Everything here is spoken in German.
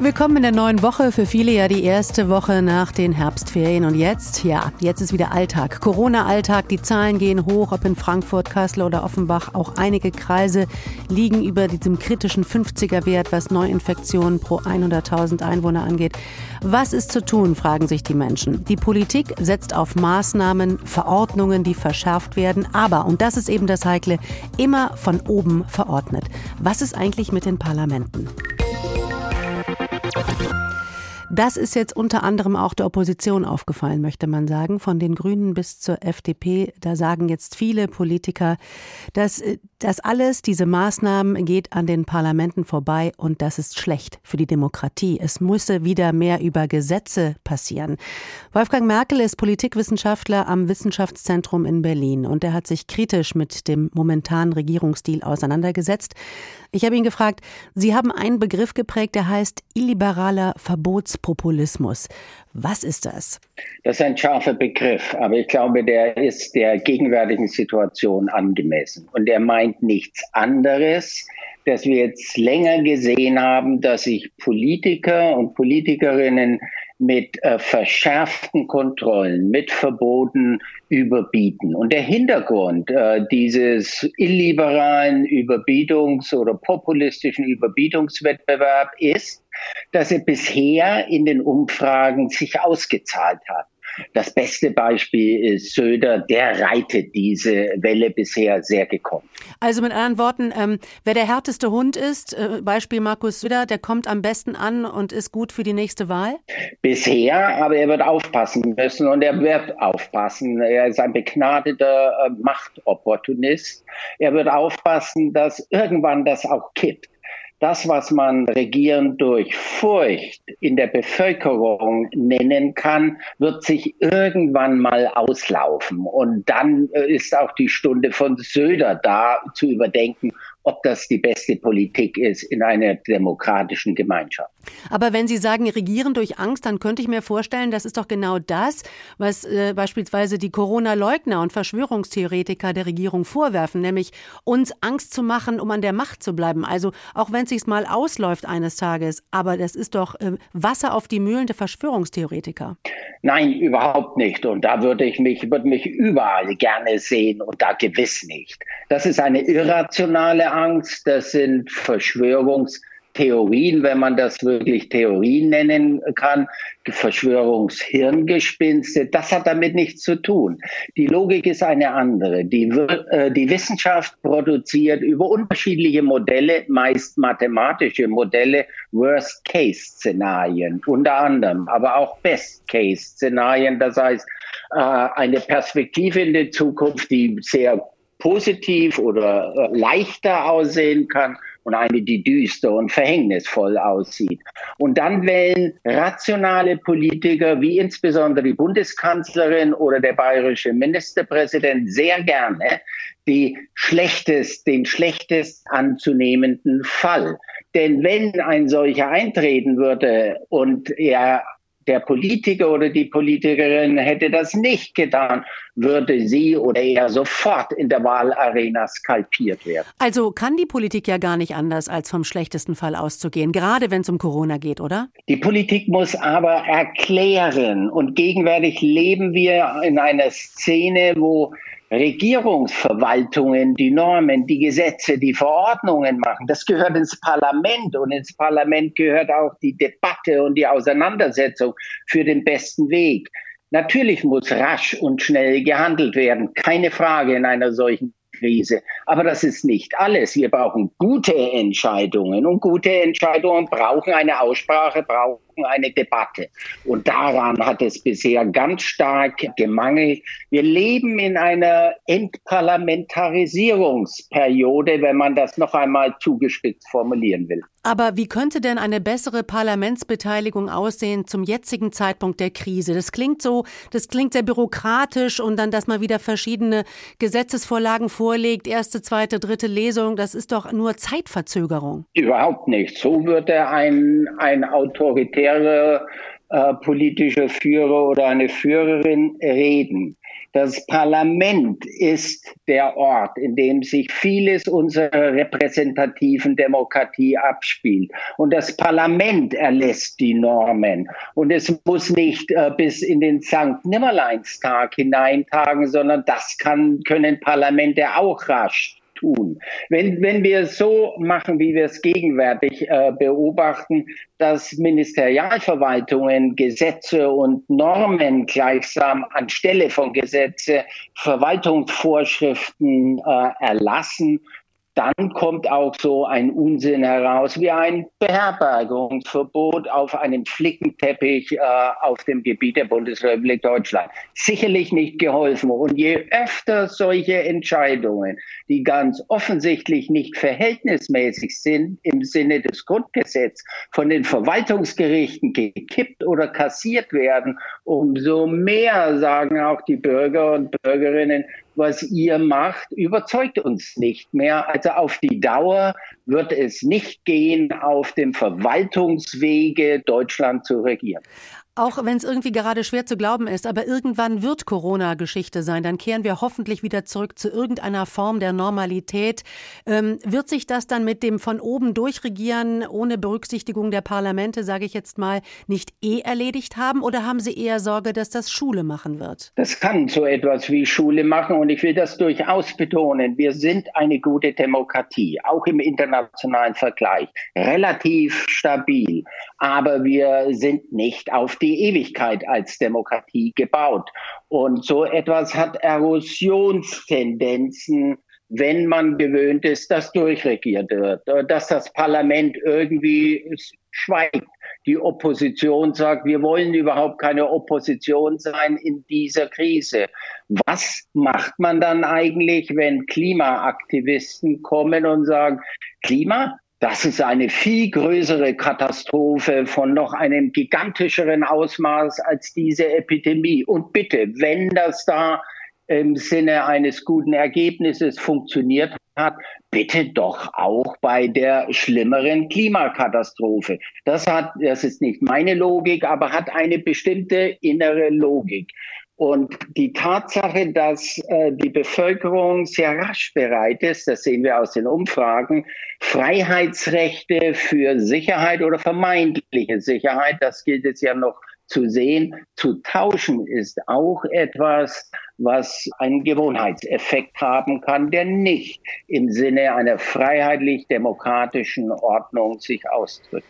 Willkommen in der neuen Woche. Für viele ja die erste Woche nach den Herbstferien. Und jetzt, ja, jetzt ist wieder Alltag. Corona-Alltag. Die Zahlen gehen hoch, ob in Frankfurt, Kassel oder Offenbach. Auch einige Kreise liegen über diesem kritischen 50er-Wert, was Neuinfektionen pro 100.000 Einwohner angeht. Was ist zu tun, fragen sich die Menschen. Die Politik setzt auf Maßnahmen, Verordnungen, die verschärft werden. Aber, und das ist eben das Heikle, immer von oben verordnet. Was ist eigentlich mit den Parlamenten? Das ist jetzt unter anderem auch der Opposition aufgefallen, möchte man sagen. Von den Grünen bis zur FDP, da sagen jetzt viele Politiker, dass äh, das alles, diese Maßnahmen geht an den Parlamenten vorbei und das ist schlecht für die Demokratie. Es müsse wieder mehr über Gesetze passieren. Wolfgang Merkel ist Politikwissenschaftler am Wissenschaftszentrum in Berlin und er hat sich kritisch mit dem momentanen Regierungsstil auseinandergesetzt. Ich habe ihn gefragt, Sie haben einen Begriff geprägt, der heißt illiberaler Verbotspopulismus. Was ist das? Das ist ein scharfer Begriff, aber ich glaube, der ist der gegenwärtigen Situation angemessen. Und er meint nichts anderes, dass wir jetzt länger gesehen haben, dass sich Politiker und Politikerinnen mit äh, verschärften Kontrollen, mit Verboten überbieten. Und der Hintergrund äh, dieses illiberalen Überbietungs- oder populistischen Überbietungswettbewerb ist, dass er bisher in den Umfragen sich ausgezahlt hat. Das beste Beispiel ist Söder, der reitet diese Welle bisher sehr gekommen. Also mit anderen Worten, ähm, wer der härteste Hund ist, äh, Beispiel Markus Söder, der kommt am besten an und ist gut für die nächste Wahl? Bisher, aber er wird aufpassen müssen und er wird aufpassen. Er ist ein begnadeter äh, Machtopportunist. Er wird aufpassen, dass irgendwann das auch kippt das, was man Regieren durch Furcht in der Bevölkerung nennen kann, wird sich irgendwann mal auslaufen. Und dann äh, ist auch die Stunde von Söder da zu überdenken, ob das die beste Politik ist in einer demokratischen Gemeinschaft. Aber wenn Sie sagen, regieren durch Angst, dann könnte ich mir vorstellen, das ist doch genau das, was äh, beispielsweise die Corona-Leugner und Verschwörungstheoretiker der Regierung vorwerfen, nämlich uns Angst zu machen, um an der Macht zu bleiben. Also auch wenn es sich mal ausläuft eines Tages, aber das ist doch äh, Wasser auf die Mühlen der Verschwörungstheoretiker. Nein, überhaupt nicht. Und da würde ich mich, würde mich überall gerne sehen und da gewiss nicht. Das ist eine irrationale Angst, das sind Verschwörungstheorien, wenn man das wirklich Theorien nennen kann, Verschwörungshirngespinste, das hat damit nichts zu tun. Die Logik ist eine andere. Die, äh, die Wissenschaft produziert über unterschiedliche Modelle, meist mathematische Modelle, Worst-Case-Szenarien unter anderem, aber auch Best-Case-Szenarien, das heißt äh, eine Perspektive in die Zukunft, die sehr positiv oder äh, leichter aussehen kann und eine, die düster und verhängnisvoll aussieht. Und dann wählen rationale Politiker, wie insbesondere die Bundeskanzlerin oder der bayerische Ministerpräsident, sehr gerne die schlechtest, den schlechtest anzunehmenden Fall. Denn wenn ein solcher eintreten würde und er der Politiker oder die Politikerin hätte das nicht getan, würde sie oder er sofort in der Wahlarena skalpiert werden. Also kann die Politik ja gar nicht anders, als vom schlechtesten Fall auszugehen, gerade wenn es um Corona geht, oder? Die Politik muss aber erklären. Und gegenwärtig leben wir in einer Szene, wo Regierungsverwaltungen die Normen, die Gesetze, die Verordnungen machen. Das gehört ins Parlament und ins Parlament gehört auch die Debatte und die Auseinandersetzung für den besten Weg. Natürlich muss rasch und schnell gehandelt werden, keine Frage in einer solchen Krise. Aber das ist nicht alles. Wir brauchen gute Entscheidungen und gute Entscheidungen brauchen eine Aussprache, brauchen eine Debatte. Und daran hat es bisher ganz stark gemangelt. Wir leben in einer Entparlamentarisierungsperiode, wenn man das noch einmal zugespitzt formulieren will. Aber wie könnte denn eine bessere Parlamentsbeteiligung aussehen zum jetzigen Zeitpunkt der Krise? Das klingt so, das klingt sehr bürokratisch und dann, dass man wieder verschiedene Gesetzesvorlagen vorlegt, erste, zweite, dritte Lesung, das ist doch nur Zeitverzögerung. Überhaupt nicht. So würde ein, ein autoritärer äh, politischer Führer oder eine Führerin reden. Das Parlament ist der Ort, in dem sich vieles unserer repräsentativen Demokratie abspielt. Und das Parlament erlässt die Normen. Und es muss nicht äh, bis in den Sankt Nimmerleinstag hineintagen, sondern das kann, können Parlamente auch rasch tun. Wenn, wenn wir so machen, wie wir es gegenwärtig äh, beobachten, dass Ministerialverwaltungen Gesetze und Normen gleichsam anstelle von Gesetze Verwaltungsvorschriften äh, erlassen, dann kommt auch so ein Unsinn heraus wie ein Beherbergungsverbot auf einem Flickenteppich äh, auf dem Gebiet der Bundesrepublik Deutschland. Sicherlich nicht geholfen. Und je öfter solche Entscheidungen, die ganz offensichtlich nicht verhältnismäßig sind im Sinne des Grundgesetzes, von den Verwaltungsgerichten gekippt oder kassiert werden, umso mehr sagen auch die Bürger und Bürgerinnen, was ihr macht, überzeugt uns nicht mehr. Also auf die Dauer wird es nicht gehen, auf dem Verwaltungswege Deutschland zu regieren. Auch wenn es irgendwie gerade schwer zu glauben ist, aber irgendwann wird Corona Geschichte sein. Dann kehren wir hoffentlich wieder zurück zu irgendeiner Form der Normalität. Ähm, wird sich das dann mit dem von oben durchregieren, ohne Berücksichtigung der Parlamente, sage ich jetzt mal, nicht eh erledigt haben? Oder haben Sie eher Sorge, dass das Schule machen wird? Das kann so etwas wie Schule machen und ich will das durchaus betonen. Wir sind eine gute Demokratie, auch im internationalen Vergleich, relativ stabil. Aber wir sind nicht auf die die Ewigkeit als Demokratie gebaut. Und so etwas hat Erosionstendenzen, wenn man gewöhnt ist, dass durchregiert wird, dass das Parlament irgendwie schweigt. Die Opposition sagt, wir wollen überhaupt keine Opposition sein in dieser Krise. Was macht man dann eigentlich, wenn Klimaaktivisten kommen und sagen, Klima, das ist eine viel größere Katastrophe von noch einem gigantischeren Ausmaß als diese Epidemie. Und bitte, wenn das da im Sinne eines guten Ergebnisses funktioniert hat, bitte doch auch bei der schlimmeren Klimakatastrophe. Das hat, das ist nicht meine Logik, aber hat eine bestimmte innere Logik. Und die Tatsache, dass äh, die Bevölkerung sehr rasch bereit ist, das sehen wir aus den Umfragen, Freiheitsrechte für Sicherheit oder vermeintliche Sicherheit, das gilt es ja noch zu sehen, zu tauschen, ist auch etwas, was einen Gewohnheitseffekt haben kann, der nicht im Sinne einer freiheitlich-demokratischen Ordnung sich ausdrückt.